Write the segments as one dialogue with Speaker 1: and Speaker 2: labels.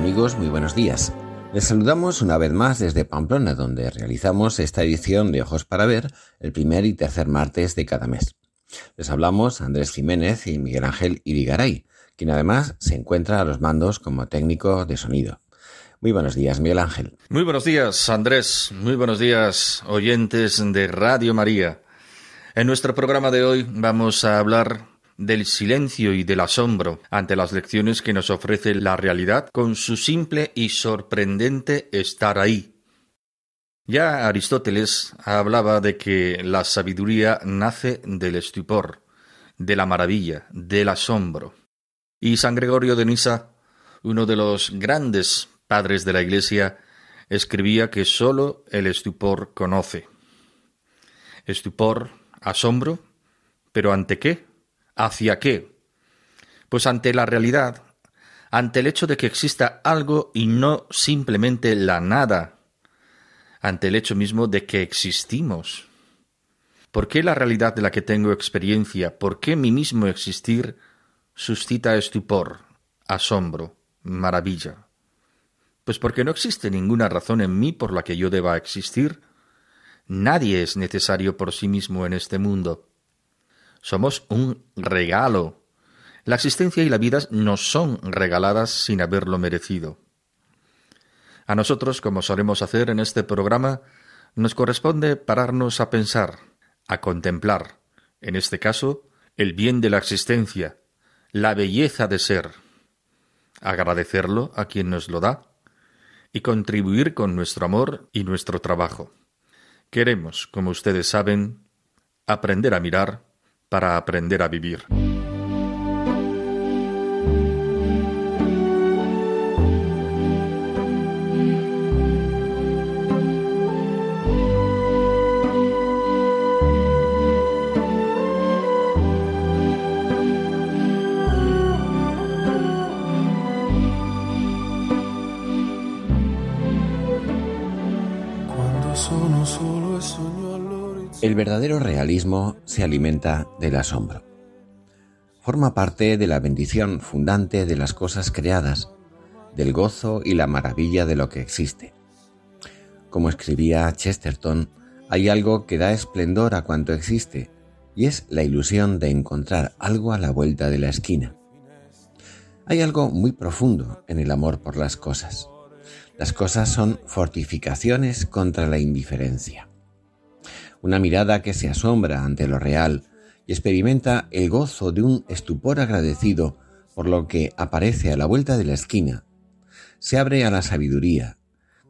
Speaker 1: Amigos, muy buenos días. Les saludamos una vez más desde Pamplona, donde realizamos esta edición de Ojos para Ver el primer y tercer martes de cada mes. Les hablamos Andrés Jiménez y Miguel Ángel Irigaray, quien además se encuentra a los mandos como técnico de sonido. Muy buenos días, Miguel Ángel.
Speaker 2: Muy buenos días, Andrés. Muy buenos días, oyentes de Radio María. En nuestro programa de hoy vamos a hablar del silencio y del asombro ante las lecciones que nos ofrece la realidad con su simple y sorprendente estar ahí. Ya Aristóteles hablaba de que la sabiduría nace del estupor, de la maravilla, del asombro. Y San Gregorio de Nisa, uno de los grandes padres de la Iglesia, escribía que sólo el estupor conoce. Estupor, asombro, pero ¿ante qué? ¿Hacia qué? Pues ante la realidad, ante el hecho de que exista algo y no simplemente la nada, ante el hecho mismo de que existimos. ¿Por qué la realidad de la que tengo experiencia, por qué mi mismo existir suscita estupor, asombro, maravilla? Pues porque no existe ninguna razón en mí por la que yo deba existir. Nadie es necesario por sí mismo en este mundo. Somos un regalo. La existencia y la vida nos son regaladas sin haberlo merecido. A nosotros, como solemos hacer en este programa, nos corresponde pararnos a pensar, a contemplar, en este caso, el bien de la existencia, la belleza de ser, agradecerlo a quien nos lo da y contribuir con nuestro amor y nuestro trabajo. Queremos, como ustedes saben, aprender a mirar para aprender a vivir.
Speaker 1: El verdadero realismo se alimenta del asombro. Forma parte de la bendición fundante de las cosas creadas, del gozo y la maravilla de lo que existe. Como escribía Chesterton, hay algo que da esplendor a cuanto existe, y es la ilusión de encontrar algo a la vuelta de la esquina. Hay algo muy profundo en el amor por las cosas. Las cosas son fortificaciones contra la indiferencia una mirada que se asombra ante lo real y experimenta el gozo de un estupor agradecido por lo que aparece a la vuelta de la esquina, se abre a la sabiduría,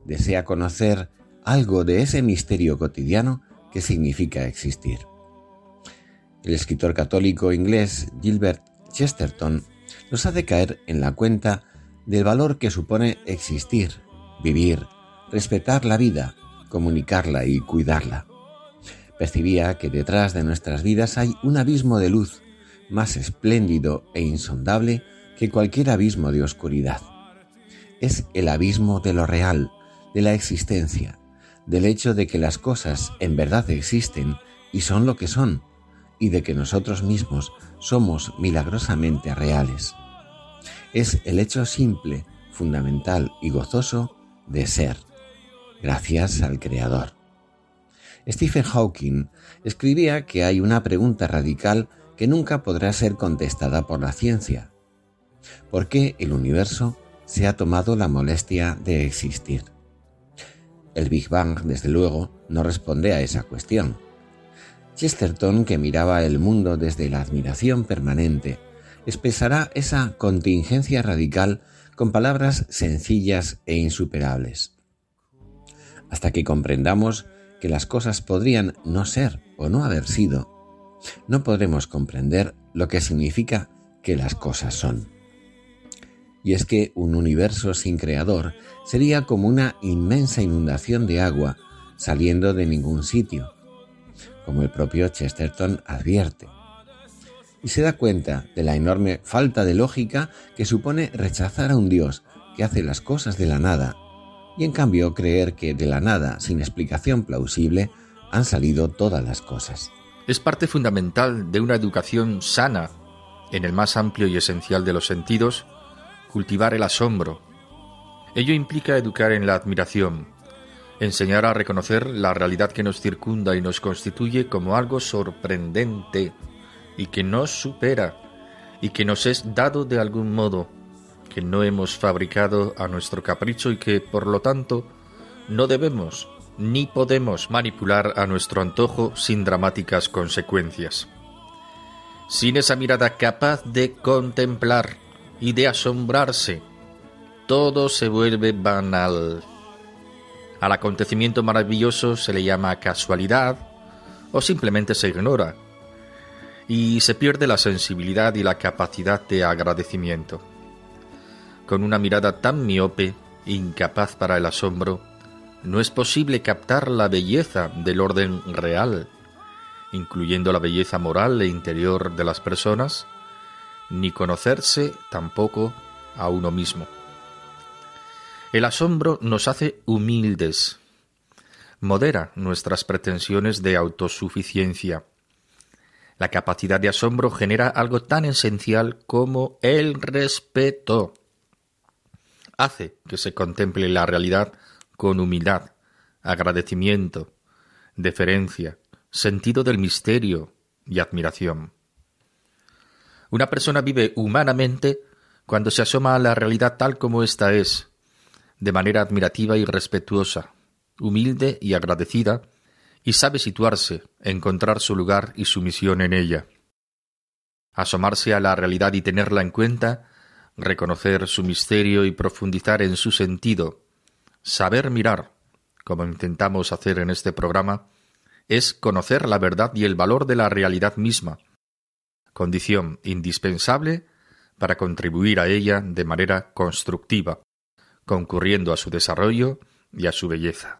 Speaker 1: desea conocer algo de ese misterio cotidiano que significa existir. El escritor católico inglés Gilbert Chesterton nos hace caer en la cuenta del valor que supone existir, vivir, respetar la vida, comunicarla y cuidarla percibía que detrás de nuestras vidas hay un abismo de luz más espléndido e insondable que cualquier abismo de oscuridad. Es el abismo de lo real, de la existencia, del hecho de que las cosas en verdad existen y son lo que son, y de que nosotros mismos somos milagrosamente reales. Es el hecho simple, fundamental y gozoso de ser, gracias al Creador. Stephen Hawking escribía que hay una pregunta radical que nunca podrá ser contestada por la ciencia. ¿Por qué el universo se ha tomado la molestia de existir? El Big Bang, desde luego, no responde a esa cuestión. Chesterton, que miraba el mundo desde la admiración permanente, expresará esa contingencia radical con palabras sencillas e insuperables. Hasta que comprendamos que las cosas podrían no ser o no haber sido, no podremos comprender lo que significa que las cosas son. Y es que un universo sin creador sería como una inmensa inundación de agua saliendo de ningún sitio, como el propio Chesterton advierte. Y se da cuenta de la enorme falta de lógica que supone rechazar a un Dios que hace las cosas de la nada y en cambio creer que de la nada, sin explicación plausible, han salido todas las cosas.
Speaker 2: Es parte fundamental de una educación sana, en el más amplio y esencial de los sentidos, cultivar el asombro. Ello implica educar en la admiración, enseñar a reconocer la realidad que nos circunda y nos constituye como algo sorprendente y que nos supera y que nos es dado de algún modo, que no hemos fabricado a nuestro capricho y que, por lo tanto, no debemos ni podemos manipular a nuestro antojo sin dramáticas consecuencias. Sin esa mirada capaz de contemplar y de asombrarse, todo se vuelve banal. Al acontecimiento maravilloso se le llama casualidad o simplemente se ignora y se pierde la sensibilidad y la capacidad de agradecimiento. Con una mirada tan miope, incapaz para el asombro, no es posible captar la belleza del orden real, incluyendo la belleza moral e interior de las personas, ni conocerse tampoco a uno mismo. El asombro nos hace humildes, modera nuestras pretensiones de autosuficiencia. La capacidad de asombro genera algo tan esencial como el respeto. Hace que se contemple la realidad con humildad, agradecimiento, deferencia, sentido del misterio y admiración. Una persona vive humanamente cuando se asoma a la realidad tal como ésta es, de manera admirativa y respetuosa, humilde y agradecida, y sabe situarse, encontrar su lugar y su misión en ella. Asomarse a la realidad y tenerla en cuenta, reconocer su misterio y profundizar en su sentido, saber mirar, como intentamos hacer en este programa, es conocer la verdad y el valor de la realidad misma, condición indispensable para contribuir a ella de manera constructiva, concurriendo a su desarrollo y a su belleza.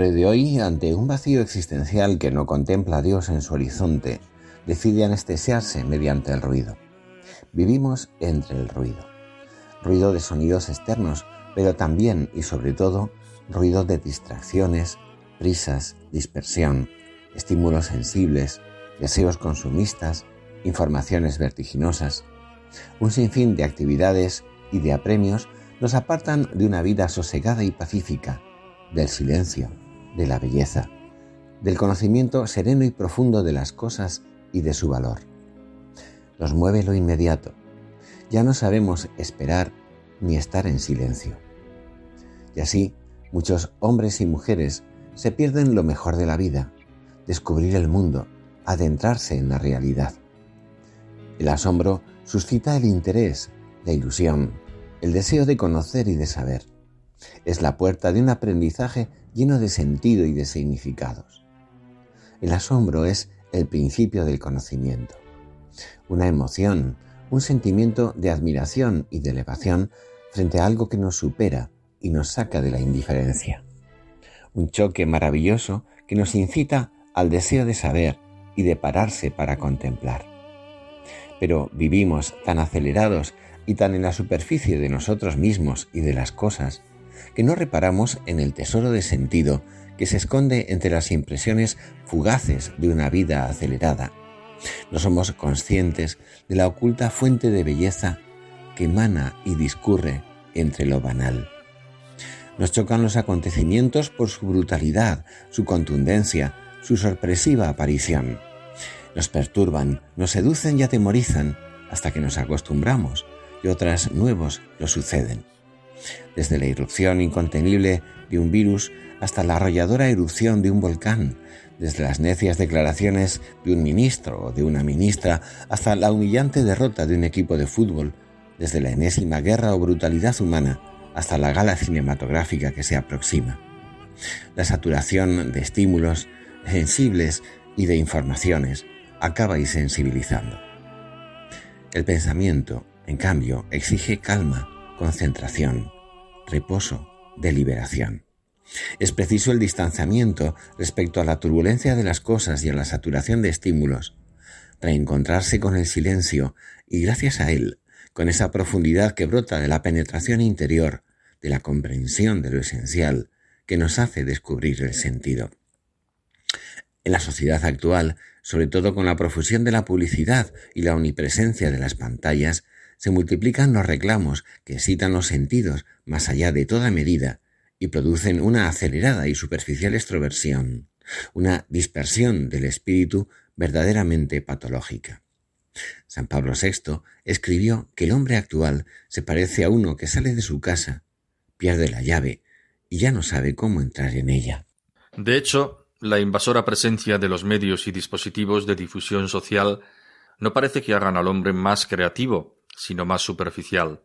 Speaker 1: Hombre de hoy, ante un vacío existencial que no contempla a Dios en su horizonte, decide anestesiarse mediante el ruido. Vivimos entre el ruido. Ruido de sonidos externos, pero también y sobre todo ruido de distracciones, prisas, dispersión, estímulos sensibles, deseos consumistas, informaciones vertiginosas. Un sinfín de actividades y de apremios nos apartan de una vida sosegada y pacífica del silencio, de la belleza, del conocimiento sereno y profundo de las cosas y de su valor. Nos mueve lo inmediato. Ya no sabemos esperar ni estar en silencio. Y así, muchos hombres y mujeres se pierden lo mejor de la vida, descubrir el mundo, adentrarse en la realidad. El asombro suscita el interés, la ilusión, el deseo de conocer y de saber. Es la puerta de un aprendizaje lleno de sentido y de significados. El asombro es el principio del conocimiento. una emoción, un sentimiento de admiración y de elevación frente a algo que nos supera y nos saca de la indiferencia. Un choque maravilloso que nos incita al deseo de saber y de pararse para contemplar. Pero vivimos tan acelerados y tan en la superficie de nosotros mismos y de las cosas que no reparamos en el tesoro de sentido que se esconde entre las impresiones fugaces de una vida acelerada. No somos conscientes de la oculta fuente de belleza que emana y discurre entre lo banal. Nos chocan los acontecimientos por su brutalidad, su contundencia, su sorpresiva aparición. Nos perturban, nos seducen y atemorizan hasta que nos acostumbramos y otras nuevos lo suceden. Desde la irrupción incontenible de un virus hasta la arrolladora erupción de un volcán, desde las necias declaraciones de un ministro o de una ministra hasta la humillante derrota de un equipo de fútbol, desde la enésima guerra o brutalidad humana hasta la gala cinematográfica que se aproxima. La saturación de estímulos sensibles y de informaciones acaba insensibilizando. El pensamiento, en cambio, exige calma, concentración, reposo, deliberación. Es preciso el distanciamiento respecto a la turbulencia de las cosas y a la saturación de estímulos, reencontrarse con el silencio y gracias a él, con esa profundidad que brota de la penetración interior, de la comprensión de lo esencial, que nos hace descubrir el sentido. En la sociedad actual, sobre todo con la profusión de la publicidad y la omnipresencia de las pantallas, se multiplican los reclamos que excitan los sentidos más allá de toda medida y producen una acelerada y superficial extroversión, una dispersión del espíritu verdaderamente patológica. San Pablo VI escribió que el hombre actual se parece a uno que sale de su casa, pierde la llave y ya no sabe cómo entrar en ella.
Speaker 2: De hecho, la invasora presencia de los medios y dispositivos de difusión social no parece que hagan al hombre más creativo, sino más superficial.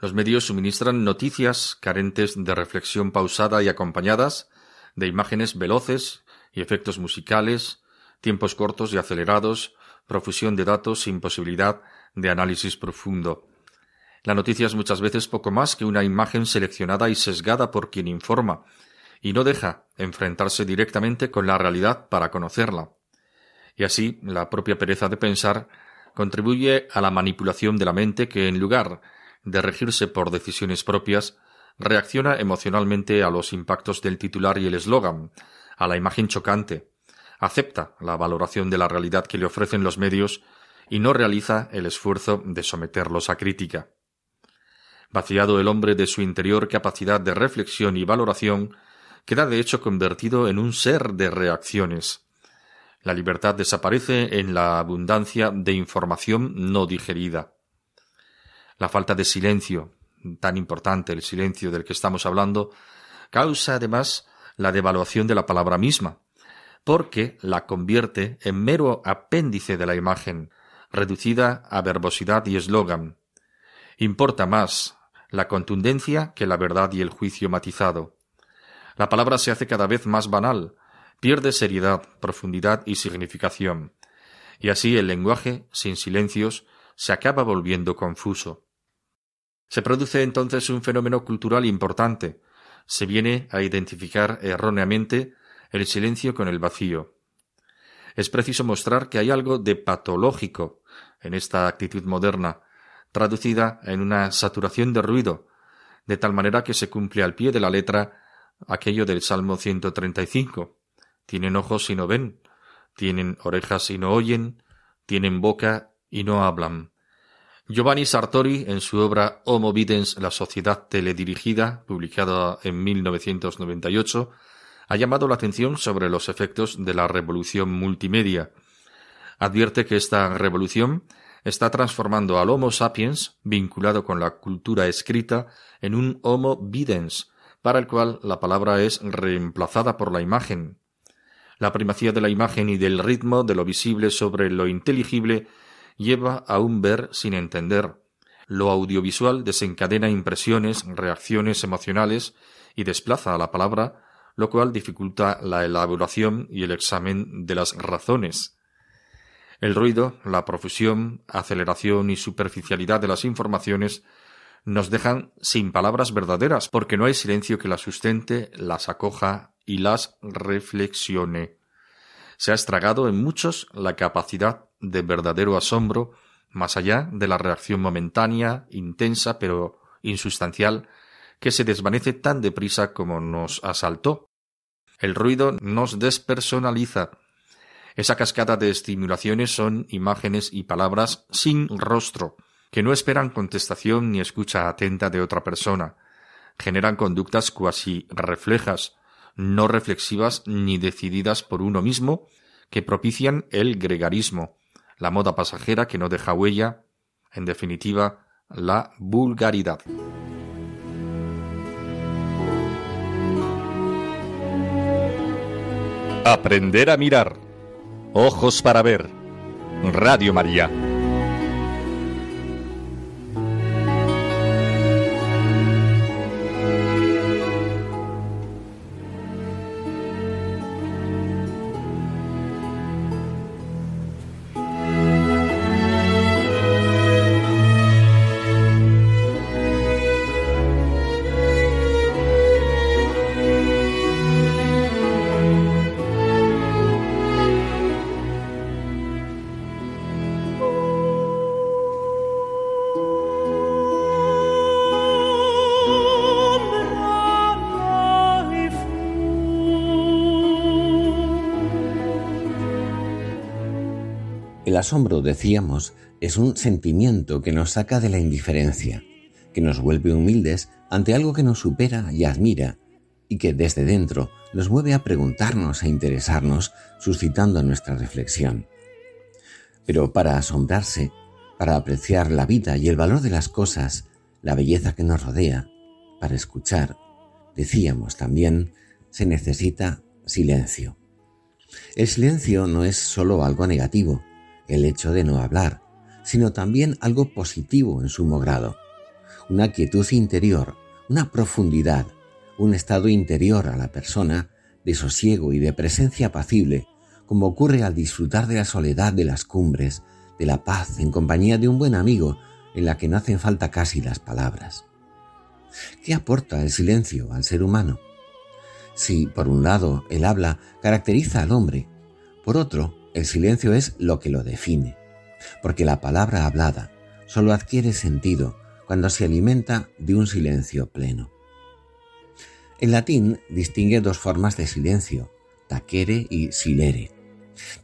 Speaker 2: Los medios suministran noticias carentes de reflexión pausada y acompañadas de imágenes veloces y efectos musicales, tiempos cortos y acelerados, profusión de datos sin posibilidad de análisis profundo. La noticia es muchas veces poco más que una imagen seleccionada y sesgada por quien informa, y no deja enfrentarse directamente con la realidad para conocerla. Y así la propia pereza de pensar contribuye a la manipulación de la mente que, en lugar de regirse por decisiones propias, reacciona emocionalmente a los impactos del titular y el eslogan, a la imagen chocante, acepta la valoración de la realidad que le ofrecen los medios y no realiza el esfuerzo de someterlos a crítica. Vaciado el hombre de su interior capacidad de reflexión y valoración, queda de hecho convertido en un ser de reacciones. La libertad desaparece en la abundancia de información no digerida. La falta de silencio, tan importante el silencio del que estamos hablando, causa además la devaluación de la palabra misma, porque la convierte en mero apéndice de la imagen, reducida a verbosidad y eslogan. Importa más la contundencia que la verdad y el juicio matizado. La palabra se hace cada vez más banal, pierde seriedad, profundidad y significación, y así el lenguaje, sin silencios, se acaba volviendo confuso. Se produce entonces un fenómeno cultural importante. Se viene a identificar erróneamente el silencio con el vacío. Es preciso mostrar que hay algo de patológico en esta actitud moderna, traducida en una saturación de ruido, de tal manera que se cumple al pie de la letra aquello del Salmo 135 tienen ojos y no ven, tienen orejas y no oyen, tienen boca y no hablan. Giovanni Sartori, en su obra Homo Videns, la sociedad teledirigida, publicada en 1998, ha llamado la atención sobre los efectos de la revolución multimedia. Advierte que esta revolución está transformando al Homo sapiens, vinculado con la cultura escrita, en un Homo Videns, para el cual la palabra es reemplazada por la imagen. La primacía de la imagen y del ritmo de lo visible sobre lo inteligible lleva a un ver sin entender. Lo audiovisual desencadena impresiones, reacciones emocionales y desplaza a la palabra, lo cual dificulta la elaboración y el examen de las razones. El ruido, la profusión, aceleración y superficialidad de las informaciones nos dejan sin palabras verdaderas, porque no hay silencio que las sustente, las acoja y las reflexione. Se ha estragado en muchos la capacidad de verdadero asombro, más allá de la reacción momentánea, intensa, pero insustancial, que se desvanece tan deprisa como nos asaltó. El ruido nos despersonaliza. Esa cascada de estimulaciones son imágenes y palabras sin rostro, que no esperan contestación ni escucha atenta de otra persona. Generan conductas cuasi reflejas, no reflexivas ni decididas por uno mismo, que propician el gregarismo, la moda pasajera que no deja huella, en definitiva, la vulgaridad.
Speaker 3: Aprender a mirar. Ojos para ver. Radio María.
Speaker 1: Asombro, decíamos, es un sentimiento que nos saca de la indiferencia, que nos vuelve humildes ante algo que nos supera y admira, y que desde dentro nos mueve a preguntarnos e interesarnos, suscitando nuestra reflexión. Pero para asombrarse, para apreciar la vida y el valor de las cosas, la belleza que nos rodea, para escuchar, decíamos también, se necesita silencio. El silencio no es sólo algo negativo, el hecho de no hablar, sino también algo positivo en sumo grado, una quietud interior, una profundidad, un estado interior a la persona de sosiego y de presencia apacible, como ocurre al disfrutar de la soledad de las cumbres, de la paz en compañía de un buen amigo en la que no hacen falta casi las palabras. ¿Qué aporta el silencio al ser humano? Si, por un lado, el habla caracteriza al hombre, por otro, el silencio es lo que lo define, porque la palabra hablada solo adquiere sentido cuando se alimenta de un silencio pleno. En latín distingue dos formas de silencio, taquere y silere.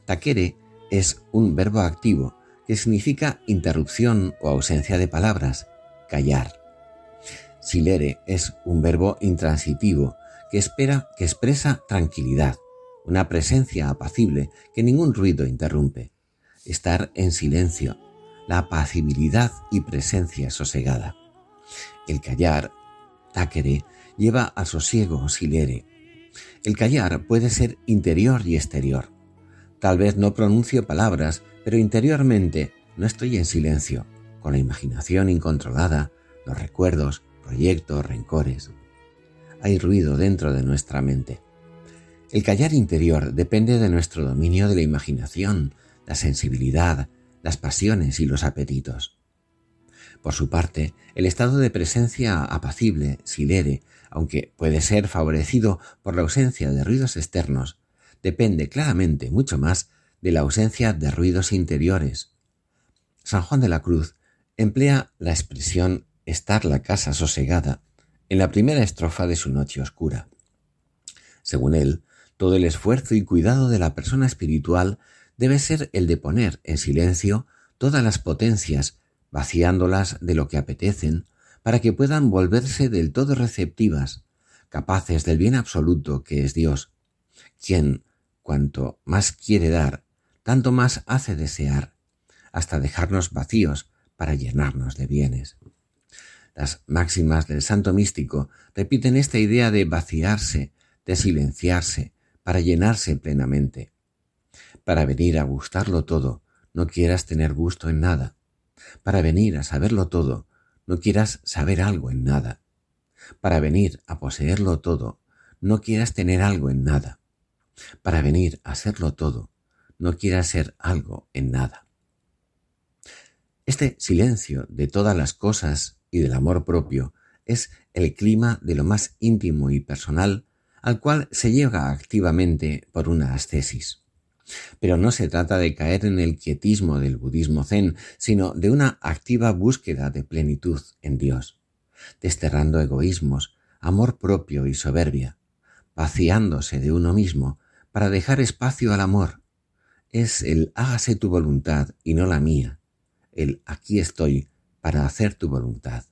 Speaker 1: Taquere es un verbo activo que significa interrupción o ausencia de palabras, callar. Silere es un verbo intransitivo que espera, que expresa tranquilidad, una presencia apacible que ningún ruido interrumpe, estar en silencio, la apacibilidad y presencia sosegada. El callar, táquere, lleva a sosiego silere. El callar puede ser interior y exterior. Tal vez no pronuncio palabras, pero interiormente no estoy en silencio, con la imaginación incontrolada, los recuerdos, proyectos, rencores. Hay ruido dentro de nuestra mente. El callar interior depende de nuestro dominio de la imaginación, la sensibilidad, las pasiones y los apetitos. Por su parte, el estado de presencia apacible, silere, aunque puede ser favorecido por la ausencia de ruidos externos, depende claramente mucho más de la ausencia de ruidos interiores. San Juan de la Cruz emplea la expresión estar la casa sosegada en la primera estrofa de su noche oscura. Según él, todo el esfuerzo y cuidado de la persona espiritual debe ser el de poner en silencio todas las potencias, vaciándolas de lo que apetecen, para que puedan volverse del todo receptivas, capaces del bien absoluto que es Dios, quien, cuanto más quiere dar, tanto más hace desear, hasta dejarnos vacíos para llenarnos de bienes. Las máximas del santo místico repiten esta idea de vaciarse, de silenciarse, para llenarse plenamente. Para venir a gustarlo todo, no quieras tener gusto en nada. Para venir a saberlo todo, no quieras saber algo en nada. Para venir a poseerlo todo, no quieras tener algo en nada. Para venir a serlo todo, no quiera ser algo en nada. Este silencio de todas las cosas y del amor propio es el clima de lo más íntimo y personal al cual se llega activamente por una ascesis. Pero no se trata de caer en el quietismo del budismo zen, sino de una activa búsqueda de plenitud en Dios, desterrando egoísmos, amor propio y soberbia, vaciándose de uno mismo para dejar espacio al amor. Es el hágase tu voluntad y no la mía, el aquí estoy para hacer tu voluntad.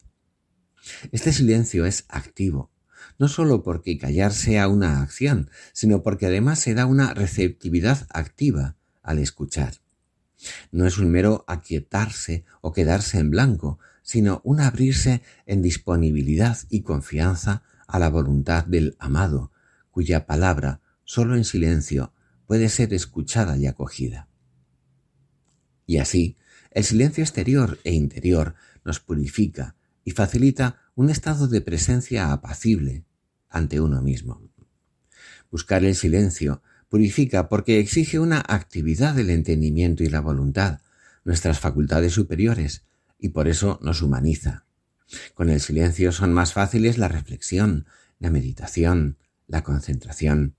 Speaker 1: Este silencio es activo, no sólo porque callar sea una acción, sino porque además se da una receptividad activa al escuchar. No es un mero aquietarse o quedarse en blanco, sino un abrirse en disponibilidad y confianza a la voluntad del amado, cuya palabra, sólo en silencio, puede ser escuchada y acogida. Y así, el silencio exterior e interior nos purifica y facilita un estado de presencia apacible ante uno mismo. Buscar el silencio purifica porque exige una actividad del entendimiento y la voluntad, nuestras facultades superiores, y por eso nos humaniza. Con el silencio son más fáciles la reflexión, la meditación, la concentración,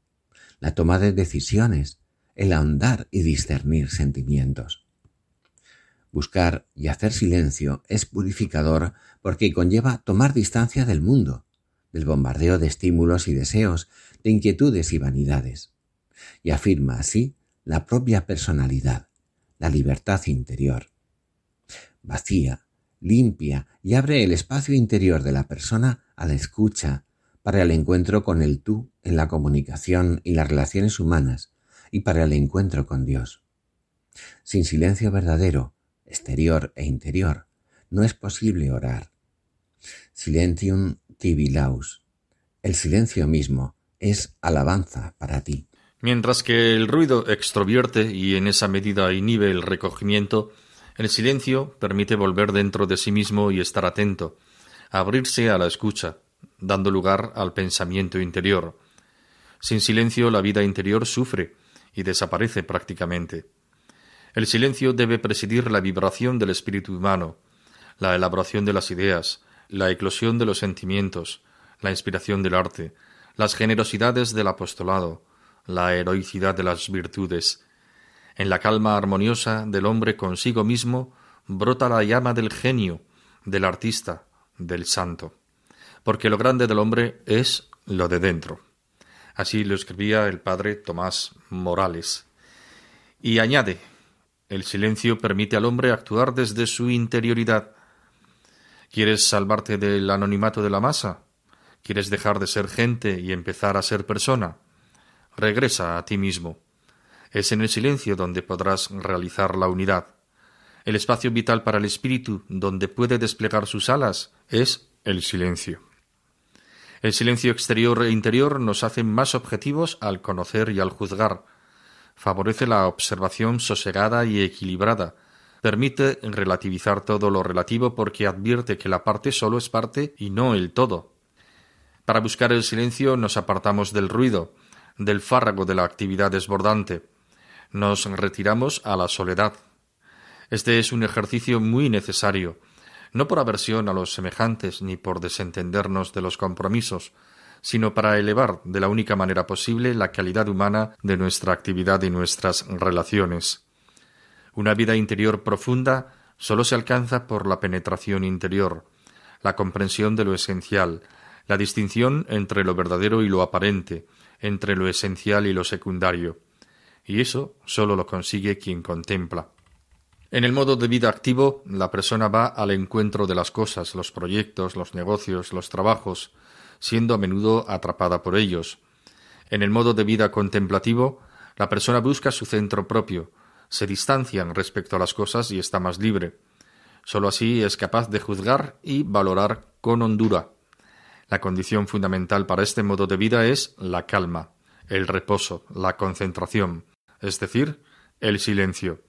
Speaker 1: la toma de decisiones, el ahondar y discernir sentimientos. Buscar y hacer silencio es purificador porque conlleva tomar distancia del mundo, del bombardeo de estímulos y deseos, de inquietudes y vanidades, y afirma así la propia personalidad, la libertad interior. Vacía, limpia y abre el espacio interior de la persona a la escucha, para el encuentro con el tú en la comunicación y las relaciones humanas, y para el encuentro con Dios. Sin silencio verdadero, exterior e interior, no es posible orar. Silentium tibi laus. El silencio mismo es alabanza para ti.
Speaker 2: Mientras que el ruido extrovierte y en esa medida inhibe el recogimiento, el silencio permite volver dentro de sí mismo y estar atento, abrirse a la escucha, dando lugar al pensamiento interior. Sin silencio la vida interior sufre y desaparece prácticamente. El silencio debe presidir la vibración del espíritu humano, la elaboración de las ideas, la eclosión de los sentimientos, la inspiración del arte, las generosidades del apostolado, la heroicidad de las virtudes. En la calma armoniosa del hombre consigo mismo brota la llama del genio, del artista, del santo. Porque lo grande del hombre es lo de dentro. Así lo escribía el padre Tomás Morales. Y añade el silencio permite al hombre actuar desde su interioridad. ¿Quieres salvarte del anonimato de la masa? ¿Quieres dejar de ser gente y empezar a ser persona? Regresa a ti mismo. Es en el silencio donde podrás realizar la unidad. El espacio vital para el espíritu, donde puede desplegar sus alas, es el silencio. El silencio exterior e interior nos hace más objetivos al conocer y al juzgar, favorece la observación sosegada y equilibrada, permite relativizar todo lo relativo porque advierte que la parte solo es parte y no el todo. Para buscar el silencio nos apartamos del ruido, del fárrago de la actividad desbordante. Nos retiramos a la soledad. Este es un ejercicio muy necesario, no por aversión a los semejantes ni por desentendernos de los compromisos, sino para elevar de la única manera posible la calidad humana de nuestra actividad y nuestras relaciones. Una vida interior profunda sólo se alcanza por la penetración interior, la comprensión de lo esencial, la distinción entre lo verdadero y lo aparente, entre lo esencial y lo secundario. Y eso sólo lo consigue quien contempla. En el modo de vida activo, la persona va al encuentro de las cosas, los proyectos, los negocios, los trabajos, siendo a menudo atrapada por ellos. En el modo de vida contemplativo, la persona busca su centro propio, se distancian respecto a las cosas y está más libre. Sólo así es capaz de juzgar y valorar con hondura. La condición fundamental para este modo de vida es la calma, el reposo, la concentración, es decir, el silencio.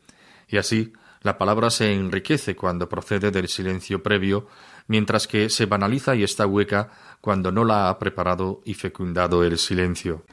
Speaker 2: Y así la palabra se enriquece cuando procede del silencio previo, mientras que se banaliza y está hueca cuando no la ha preparado y fecundado el silencio.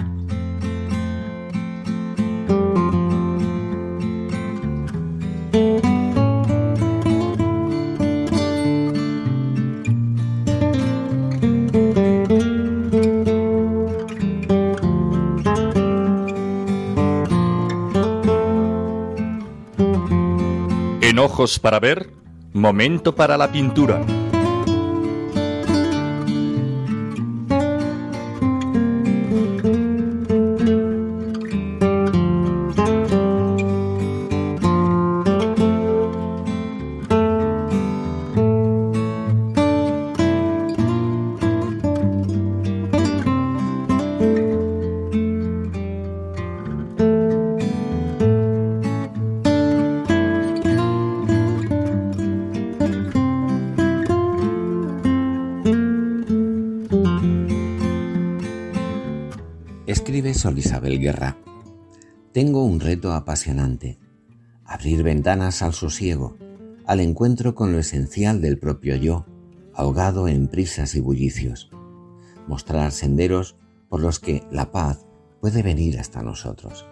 Speaker 3: Ojos para ver, momento para la pintura.
Speaker 1: Sol Isabel Guerra. Tengo un reto apasionante. Abrir ventanas al sosiego, al encuentro con lo esencial del propio yo, ahogado en prisas y bullicios. Mostrar senderos por los que la paz puede venir hasta nosotros.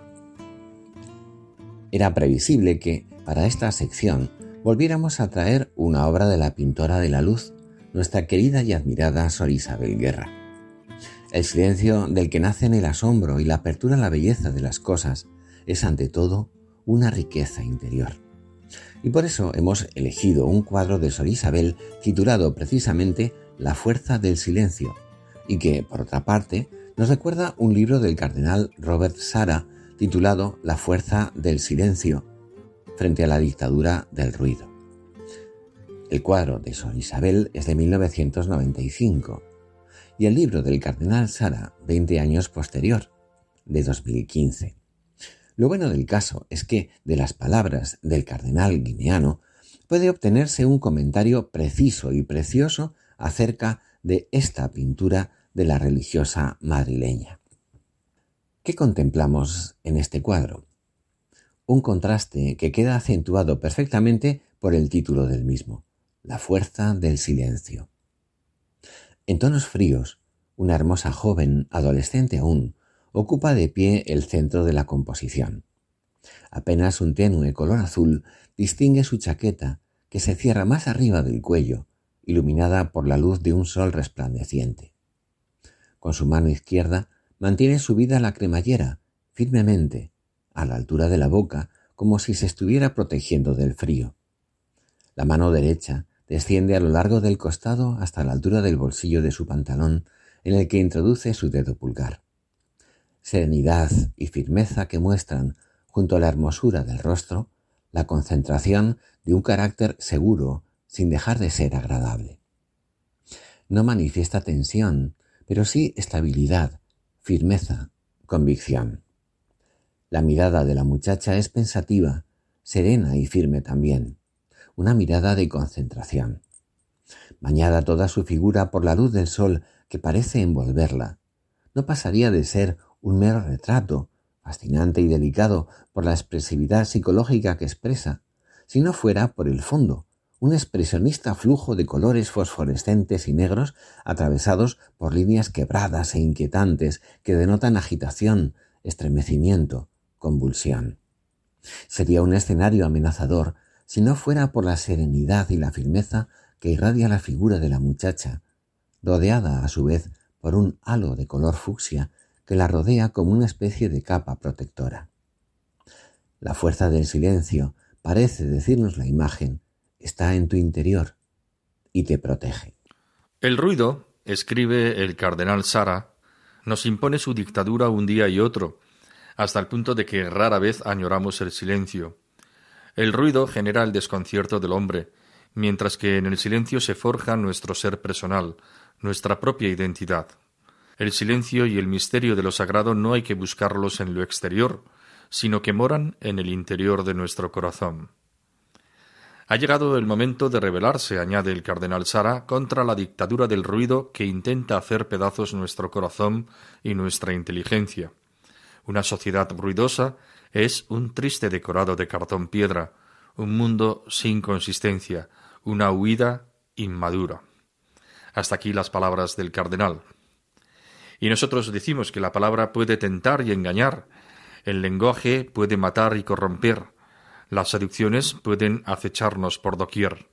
Speaker 1: Era previsible que, para esta sección, volviéramos a traer una obra de la pintora de la luz, nuestra querida y admirada Sor Isabel Guerra. El silencio del que nacen el asombro y la apertura a la belleza de las cosas es ante todo una riqueza interior. Y por eso hemos elegido un cuadro de Sor Isabel titulado precisamente La fuerza del silencio, y que, por otra parte, nos recuerda un libro del cardenal Robert Sara titulado La fuerza del silencio, frente a la dictadura del ruido. El cuadro de Sor Isabel es de 1995 y el libro del cardenal Sara 20 años posterior, de 2015. Lo bueno del caso es que de las palabras del cardenal guineano puede obtenerse un comentario preciso y precioso acerca de esta pintura de la religiosa madrileña. ¿Qué contemplamos en este cuadro? Un contraste que queda acentuado perfectamente por el título del mismo, La fuerza del silencio. En tonos fríos, una hermosa joven, adolescente aún, ocupa de pie el centro de la composición. Apenas un tenue color azul distingue su chaqueta, que se cierra más arriba del cuello, iluminada por la luz de un sol resplandeciente. Con su mano izquierda mantiene subida la cremallera, firmemente, a la altura de la boca, como si se estuviera protegiendo del frío. La mano derecha desciende a lo largo del costado hasta la altura del bolsillo de su pantalón, en el que introduce su dedo pulgar. Serenidad y firmeza que muestran, junto a la hermosura del rostro, la concentración de un carácter seguro sin dejar de ser agradable. No manifiesta tensión, pero sí estabilidad, firmeza, convicción. La mirada de la muchacha es pensativa, serena y firme también una mirada de concentración. Bañada toda su figura por la luz del sol que parece envolverla, no pasaría de ser un mero retrato, fascinante y delicado por la expresividad psicológica que expresa, si no fuera por el fondo, un expresionista flujo de colores fosforescentes y negros atravesados por líneas quebradas e inquietantes que denotan agitación, estremecimiento, convulsión. Sería un escenario amenazador si no fuera por la serenidad y la firmeza que irradia la figura de la muchacha, rodeada a su vez por un halo de color fucsia que la rodea como una especie de capa protectora. La fuerza del silencio, parece decirnos la imagen, está en tu interior y te protege.
Speaker 2: El ruido, escribe el cardenal Sara, nos impone su dictadura un día y otro, hasta el punto de que rara vez añoramos el silencio. El ruido genera el desconcierto del hombre, mientras que en el silencio se forja nuestro ser personal, nuestra propia identidad. El silencio y el misterio de lo sagrado no hay que buscarlos en lo exterior, sino que moran en el interior de nuestro corazón. Ha llegado el momento de rebelarse, añade el cardenal Sara, contra la dictadura del ruido que intenta hacer pedazos nuestro corazón y nuestra inteligencia. Una sociedad ruidosa es un triste decorado de cartón piedra, un mundo sin consistencia, una huida inmadura. Hasta aquí las palabras del cardenal. Y nosotros decimos que la palabra puede tentar y engañar, el lenguaje puede matar y corromper, las seducciones pueden acecharnos por doquier.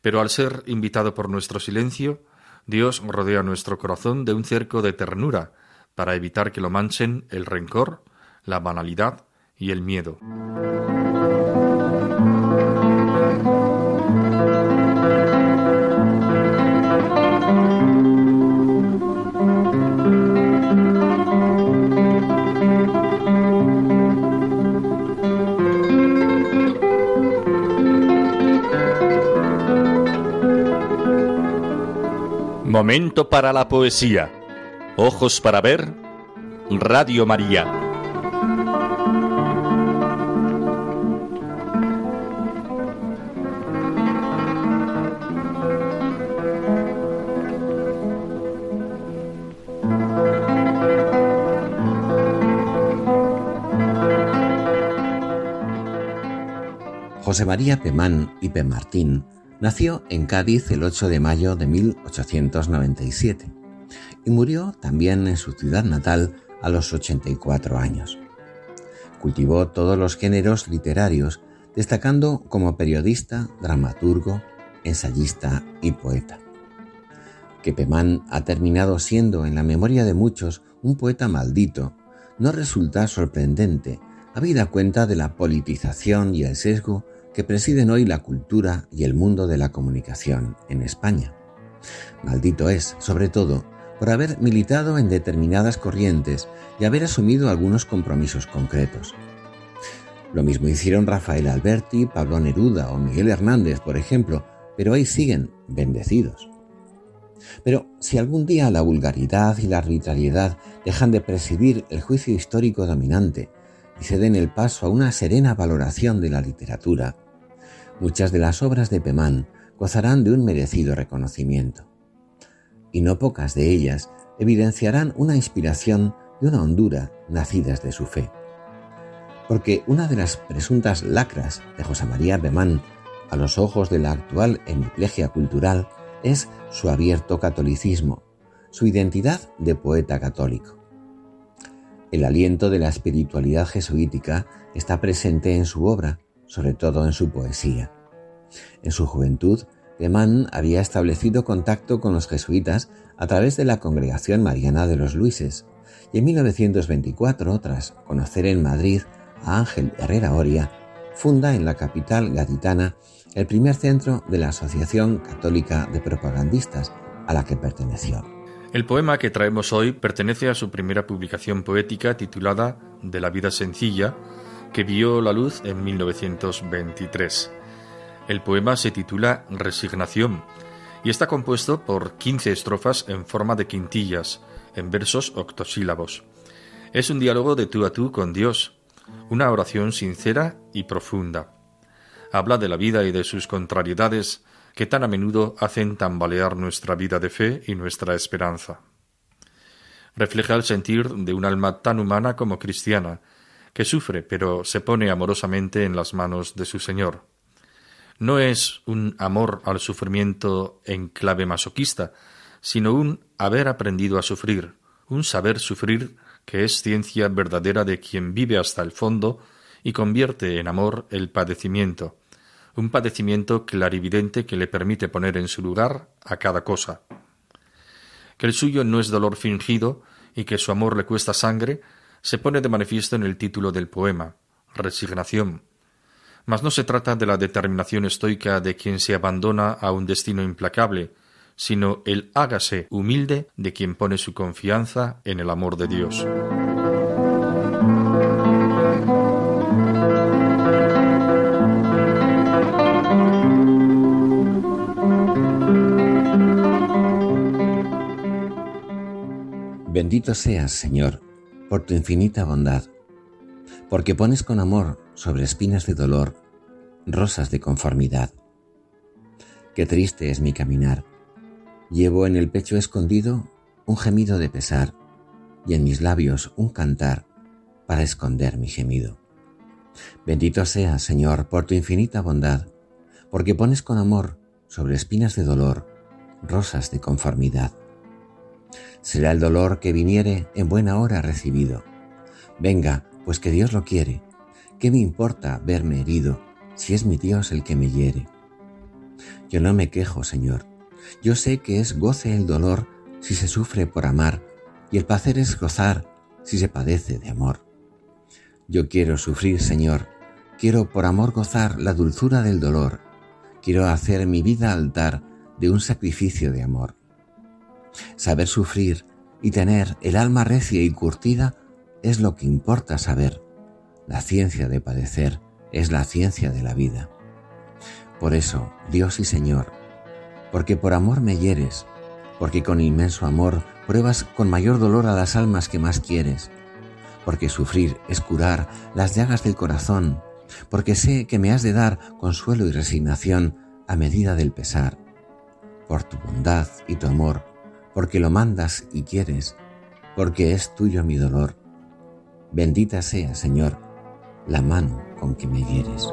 Speaker 2: Pero al ser invitado por nuestro silencio, Dios rodea nuestro corazón de un cerco de ternura para evitar que lo manchen el rencor, la banalidad y el miedo.
Speaker 3: Momento para la poesía. Ojos para ver. Radio María.
Speaker 1: José María Pemán y Pemartín nació en Cádiz el 8 de mayo de 1897 y murió también en su ciudad natal a los 84 años. Cultivó todos los géneros literarios, destacando como periodista, dramaturgo, ensayista y poeta. Que Pemán ha terminado siendo en la memoria de muchos un poeta maldito no resulta sorprendente, habida cuenta de la politización y el sesgo que presiden hoy la cultura y el mundo de la comunicación en España. Maldito es, sobre todo, por haber militado en determinadas corrientes y haber asumido algunos compromisos concretos. Lo mismo hicieron Rafael Alberti, Pablo Neruda o Miguel Hernández, por ejemplo, pero ahí siguen bendecidos. Pero si algún día la vulgaridad y la arbitrariedad dejan de presidir el juicio histórico dominante y se den el paso a una serena valoración de la literatura, muchas de las obras de Pemán gozarán de un merecido reconocimiento. Y no pocas de ellas evidenciarán una inspiración y una hondura nacidas de su fe. Porque una de las presuntas lacras de José María Pemán a los ojos de la actual hemiplegia cultural es su abierto catolicismo, su identidad de poeta católico. El aliento de la espiritualidad jesuítica está presente en su obra sobre todo en su poesía. En su juventud, Pemán había establecido contacto con los jesuitas a través de la Congregación Mariana de los Luises, y en 1924, tras conocer en Madrid a Ángel Herrera Oria, funda en la capital gaditana el primer centro de la Asociación Católica de Propagandistas, a la que perteneció.
Speaker 2: El poema que traemos hoy pertenece a su primera publicación poética titulada De la vida sencilla, que vio la luz en 1923. El poema se titula Resignación y está compuesto por 15 estrofas en forma de quintillas, en versos octosílabos. Es un diálogo de tú a tú con Dios, una oración sincera y profunda. Habla de la vida y de sus contrariedades que tan a menudo hacen tambalear nuestra vida de fe y nuestra esperanza. Refleja el sentir de un alma tan humana como cristiana, que sufre, pero se pone amorosamente en las manos de su Señor. No es un amor al sufrimiento en clave masoquista, sino un haber aprendido a sufrir, un saber sufrir que es ciencia verdadera de quien vive hasta el fondo y convierte en amor el padecimiento, un padecimiento clarividente que le permite poner en su lugar a cada cosa. Que el suyo no es dolor fingido y que su amor le cuesta sangre, se pone de manifiesto en el título del poema, Resignación. Mas no se trata de la determinación estoica de quien se abandona a un destino implacable, sino el hágase humilde de quien pone su confianza en el amor de Dios.
Speaker 1: Bendito seas, Señor, por tu infinita bondad, porque pones con amor sobre espinas de dolor rosas de conformidad. Qué triste es mi caminar. Llevo en el pecho escondido un gemido de pesar y en mis labios un cantar para esconder mi gemido. Bendito seas, Señor, por tu infinita bondad, porque pones con amor sobre espinas de dolor rosas de conformidad. Será el dolor que viniere en buena hora recibido. Venga, pues que Dios lo quiere. ¿Qué me importa verme herido si es mi Dios el que me hiere? Yo no me quejo, Señor. Yo sé que es goce el dolor si se sufre por amar y el placer es gozar si se padece de amor. Yo quiero sufrir, Señor. Quiero por amor gozar la dulzura del dolor. Quiero hacer mi vida altar de un sacrificio de amor. Saber sufrir y tener el alma recia y curtida es lo que importa saber. La ciencia de padecer es la ciencia de la vida. Por eso, Dios y Señor, porque por amor me hieres, porque con inmenso amor pruebas con mayor dolor a las almas que más quieres, porque sufrir es curar las llagas del corazón, porque sé que me has de dar consuelo y resignación a medida del pesar, por tu bondad y tu amor, porque lo mandas y quieres, porque es tuyo mi dolor. Bendita sea, Señor, la mano con que me hieres.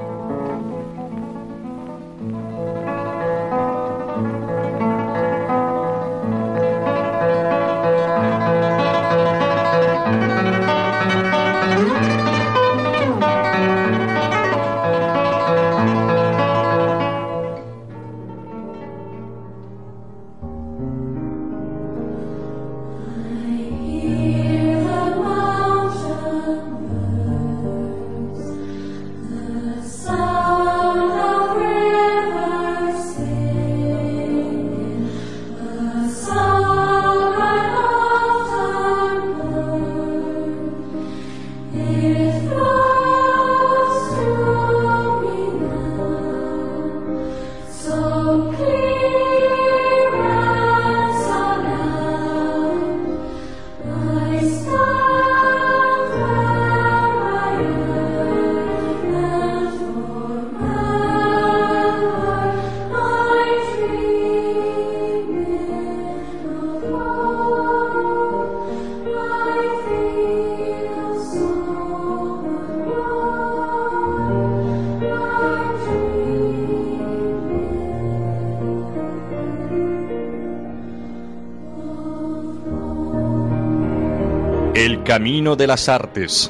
Speaker 3: Camino de las Artes.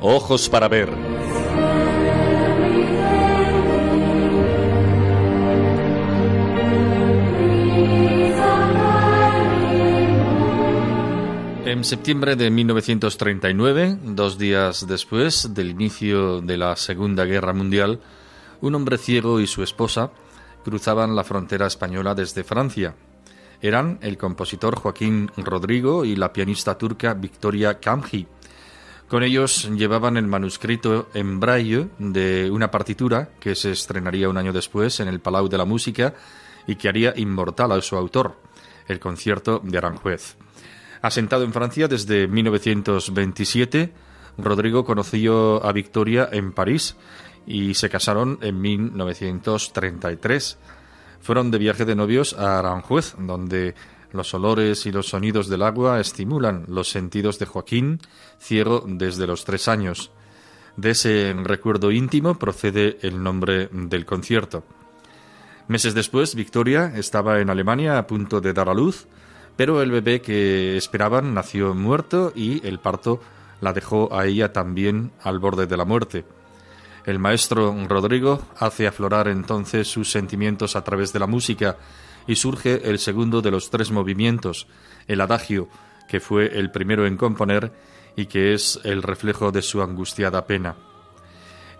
Speaker 3: Ojos para ver.
Speaker 2: En septiembre de 1939, dos días después del inicio de la Segunda Guerra Mundial, un hombre ciego y su esposa cruzaban la frontera española desde Francia eran el compositor Joaquín Rodrigo y la pianista turca Victoria Kamji. Con ellos llevaban el manuscrito en braille de una partitura que se estrenaría un año después en el Palau de la Música y que haría inmortal a su autor, el concierto de Aranjuez. Asentado en Francia desde 1927, Rodrigo conoció a Victoria en París y se casaron en 1933 fueron de viaje de novios a Aranjuez, donde los olores y los sonidos del agua estimulan los sentidos de Joaquín, ciego desde los tres años. De ese recuerdo íntimo procede el nombre del concierto. Meses después, Victoria estaba en Alemania a punto de dar a luz, pero el bebé que esperaban nació muerto y el parto la dejó a ella también al borde de la muerte. El maestro Rodrigo hace aflorar entonces sus sentimientos a través de la música y surge el segundo de los tres movimientos, el adagio, que fue el primero en componer y que es el reflejo de su angustiada pena.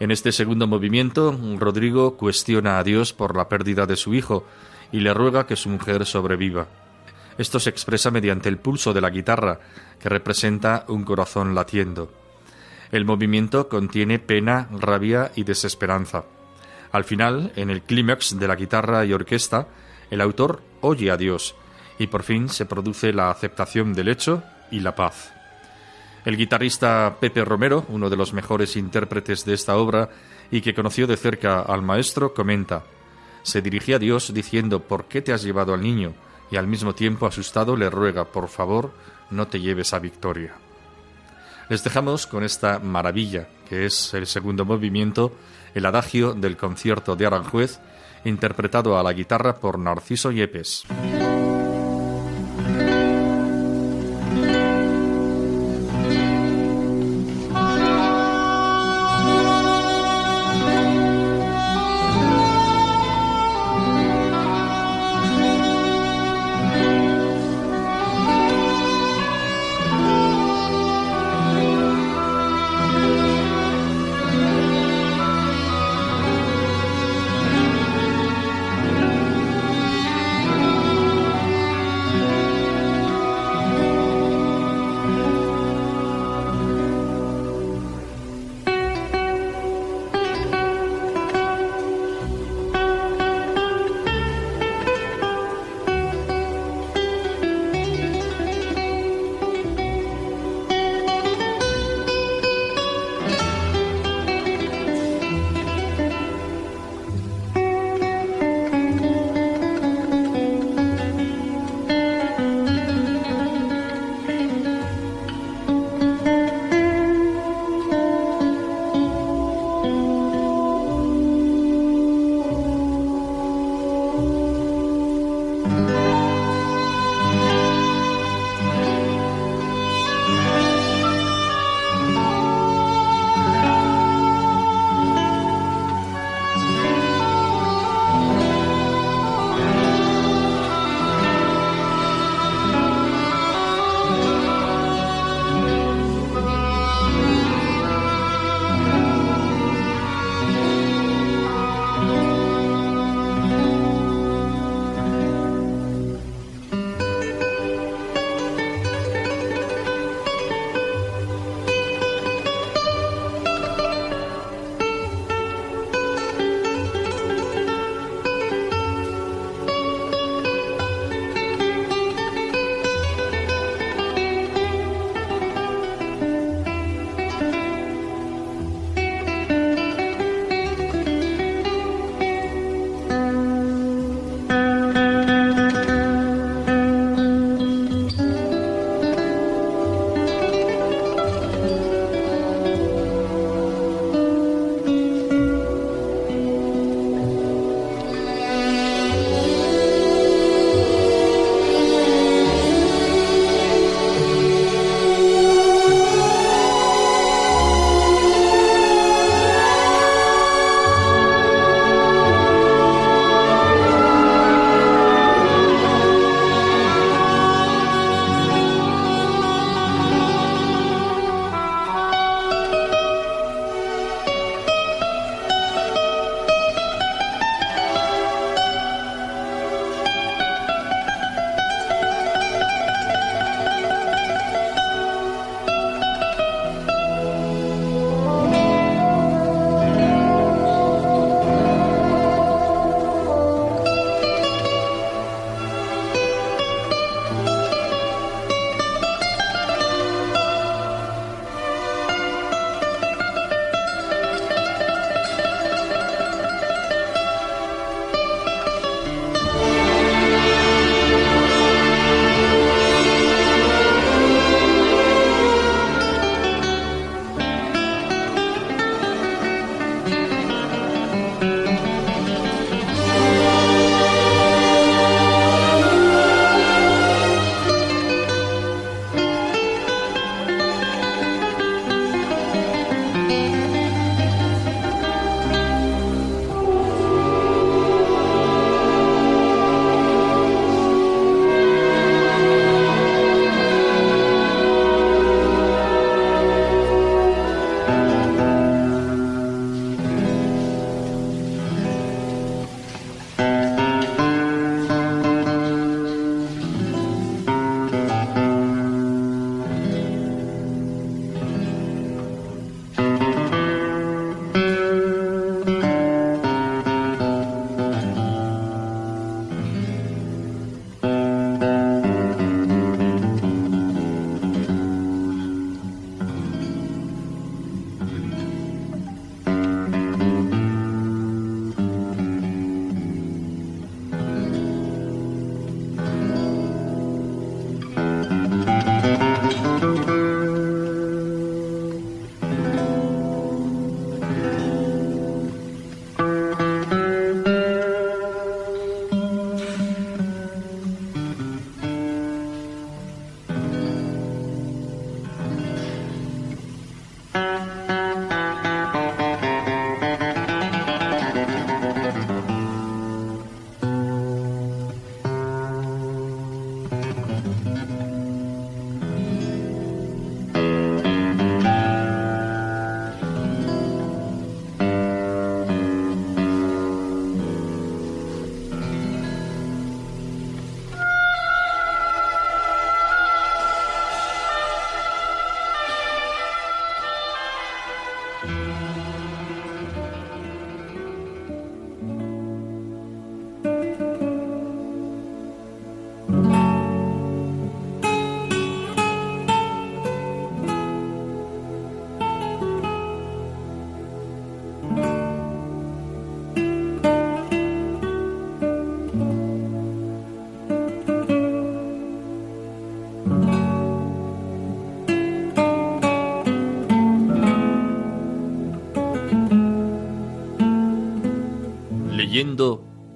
Speaker 2: En este segundo movimiento, Rodrigo cuestiona a Dios por la pérdida de su hijo y le ruega que su mujer sobreviva. Esto se expresa mediante el pulso de la guitarra, que representa un corazón latiendo. El movimiento contiene pena, rabia y desesperanza. Al final, en el clímax de la guitarra y orquesta, el autor oye a Dios y por fin se produce la aceptación del hecho y la paz. El guitarrista Pepe Romero, uno de los mejores intérpretes de esta obra y que conoció de cerca al maestro, comenta, se dirigía a Dios diciendo ¿por qué te has llevado al niño? y al mismo tiempo asustado le ruega, por favor, no te lleves a Victoria. Les dejamos con esta maravilla, que es el segundo movimiento, el adagio del concierto de Aranjuez, interpretado a la guitarra por Narciso Yepes.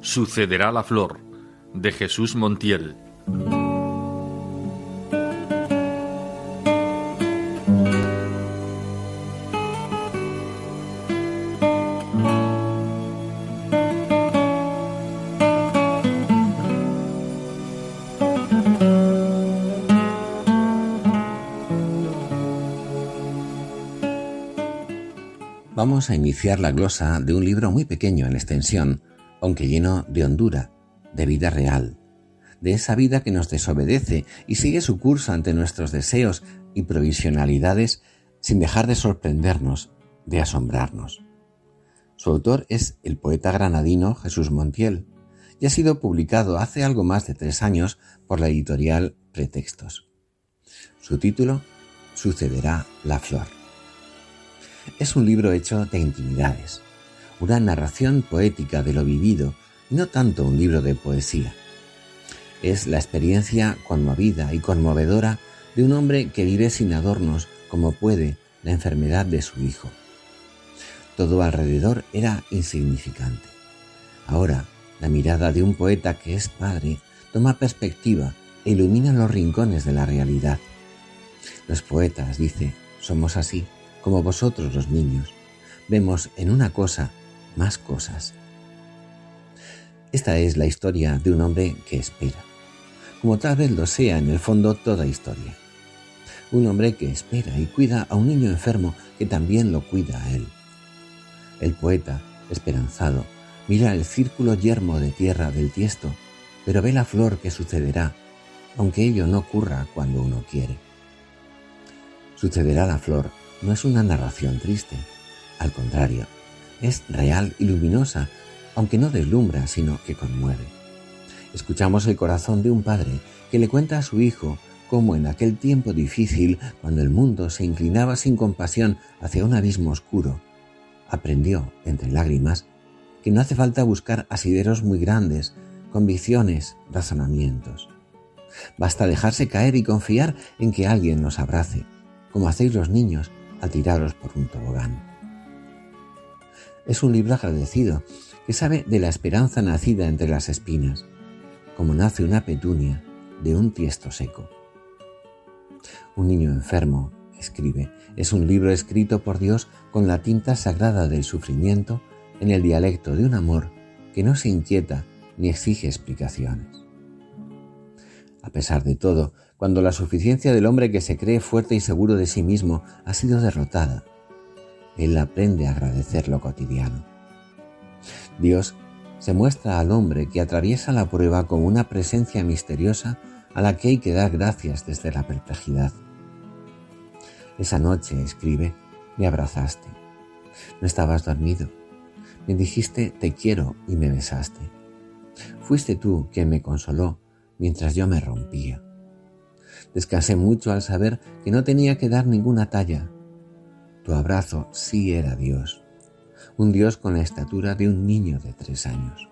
Speaker 2: Sucederá la flor de Jesús Montiel.
Speaker 1: Vamos a iniciar la glosa de un libro muy pequeño en extensión, aunque lleno de hondura, de vida real, de esa vida que nos desobedece y sigue su curso ante nuestros deseos y provisionalidades sin dejar de sorprendernos, de asombrarnos. Su autor es el poeta granadino Jesús Montiel y ha sido publicado hace algo más de tres años por la editorial Pretextos. Su título, Sucederá la flor. Es un libro hecho de intimidades, una narración poética de lo vivido no tanto un libro de poesía. Es la experiencia conmovida y conmovedora de un hombre que vive sin adornos como puede la enfermedad de su hijo. Todo alrededor era insignificante. Ahora, la mirada de un poeta que es padre toma perspectiva e ilumina los rincones de la realidad. Los poetas, dice, somos así como vosotros los niños, vemos en una cosa más cosas. Esta es la historia de un hombre que espera, como tal vez lo sea en el fondo toda historia. Un hombre que espera y cuida a un niño enfermo que también lo cuida a él. El poeta, esperanzado, mira el círculo yermo de tierra del tiesto, pero ve la flor que sucederá, aunque ello no ocurra cuando uno quiere. Sucederá la flor no es una narración triste. Al contrario, es real y luminosa, aunque no deslumbra, sino que conmueve. Escuchamos el corazón de un padre que le cuenta a su hijo cómo en aquel tiempo difícil, cuando el mundo se inclinaba sin compasión hacia un abismo oscuro, aprendió, entre lágrimas, que no hace falta buscar asideros muy grandes, convicciones, razonamientos. Basta dejarse caer y confiar en que alguien nos abrace, como hacéis los niños a tiraros por un tobogán. Es un libro agradecido que sabe de la esperanza nacida entre las espinas, como nace una petunia de un tiesto seco. Un niño enfermo, escribe, es un libro escrito por Dios con la tinta sagrada del sufrimiento en el dialecto de un amor que no se inquieta ni exige explicaciones. A pesar de todo, cuando la suficiencia del hombre que se cree fuerte y seguro de sí mismo ha sido derrotada. Él aprende a agradecer lo cotidiano. Dios se muestra al hombre que atraviesa la prueba como una presencia misteriosa a la que hay que dar gracias desde la perplejidad. Esa noche, escribe, me abrazaste. No estabas dormido. Me dijiste te quiero y me besaste. Fuiste tú quien me consoló mientras yo me rompía. Descansé mucho al saber que no tenía que dar ninguna talla. Tu abrazo sí era Dios, un Dios con la estatura de un niño de tres años.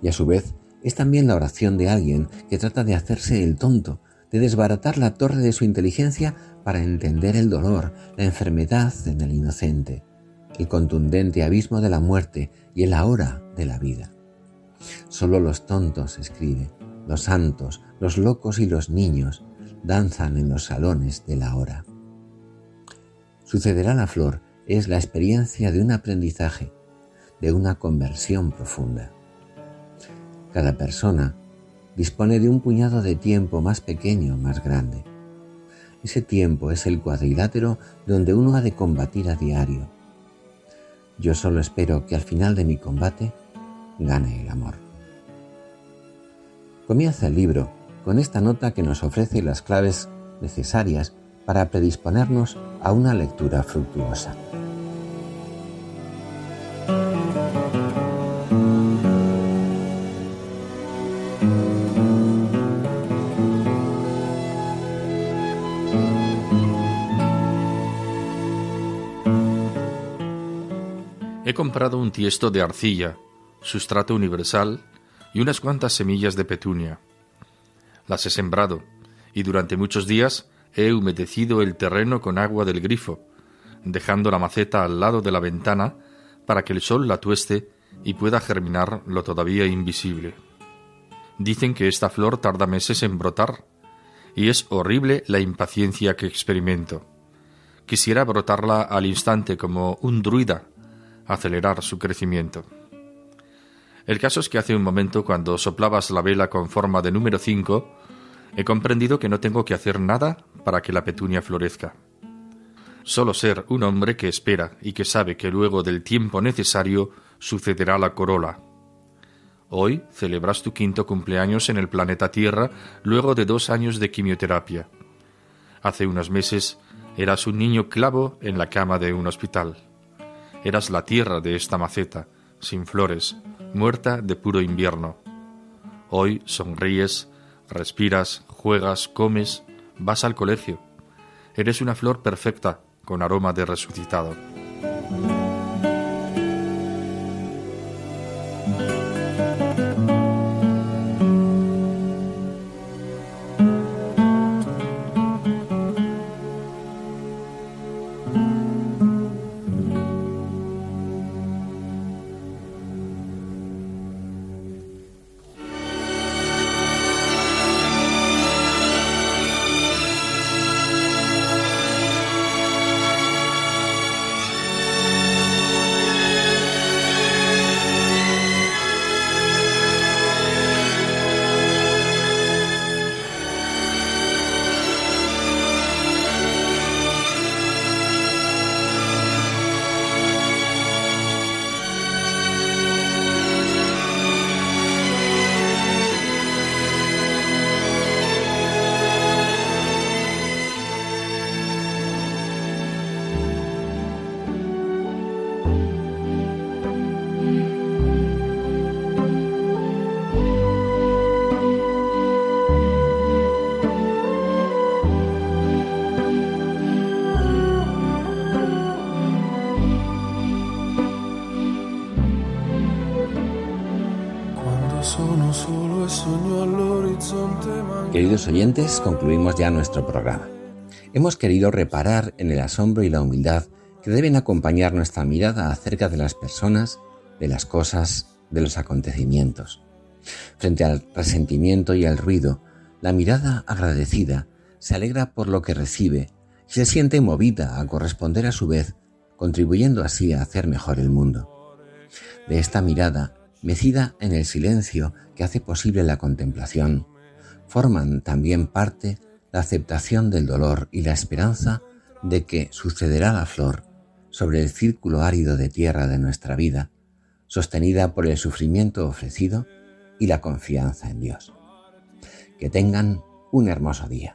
Speaker 1: Y a su vez es también la oración de alguien que trata de hacerse el tonto, de desbaratar la torre de su inteligencia para entender el dolor, la enfermedad en el inocente, el contundente abismo de la muerte y el ahora de la vida. Solo los tontos, escribe, los santos, los locos y los niños danzan en los salones de la hora. Sucederá la flor es la experiencia de un aprendizaje, de una conversión profunda. Cada persona dispone de un puñado de tiempo más pequeño más grande. Ese tiempo es el cuadrilátero donde uno ha de combatir a diario. Yo solo espero que al final de mi combate gane el amor. Comienza el libro con esta nota que nos ofrece las claves necesarias para predisponernos a una lectura fructuosa.
Speaker 2: He comprado un tiesto de arcilla, sustrato universal y unas cuantas semillas de petunia. Las he sembrado y durante muchos días he humedecido el terreno con agua del grifo, dejando la maceta al lado de la ventana para que el sol la tueste y pueda germinar lo todavía invisible. Dicen que esta flor tarda meses en brotar, y es horrible la impaciencia que experimento. Quisiera brotarla al instante como un druida, acelerar su crecimiento. El caso es que hace un momento, cuando soplabas la vela con forma de número 5, he comprendido que no tengo que hacer nada para que la petunia florezca. Solo ser un hombre que espera y que sabe que luego del tiempo necesario sucederá la corola. Hoy celebras tu quinto cumpleaños en el planeta Tierra luego de dos años de quimioterapia. Hace unos meses eras un niño clavo en la cama de un hospital. Eras la tierra de esta maceta, sin flores, muerta de puro invierno. Hoy sonríes, respiras, juegas, comes, vas al colegio. Eres una flor perfecta, con aroma de resucitado.
Speaker 1: Nuestro programa. Hemos querido reparar en el asombro y la humildad que deben acompañar nuestra mirada acerca de las personas, de las cosas, de los acontecimientos. Frente al resentimiento y al ruido, la mirada agradecida se alegra por lo que recibe y se siente movida a corresponder a su vez, contribuyendo así a hacer mejor el mundo. De esta mirada, mecida en el silencio que hace posible la contemplación, forman también parte la aceptación del dolor y la esperanza de que sucederá la flor sobre el círculo árido de tierra de nuestra vida, sostenida por el sufrimiento ofrecido y la confianza en Dios. Que tengan un hermoso día.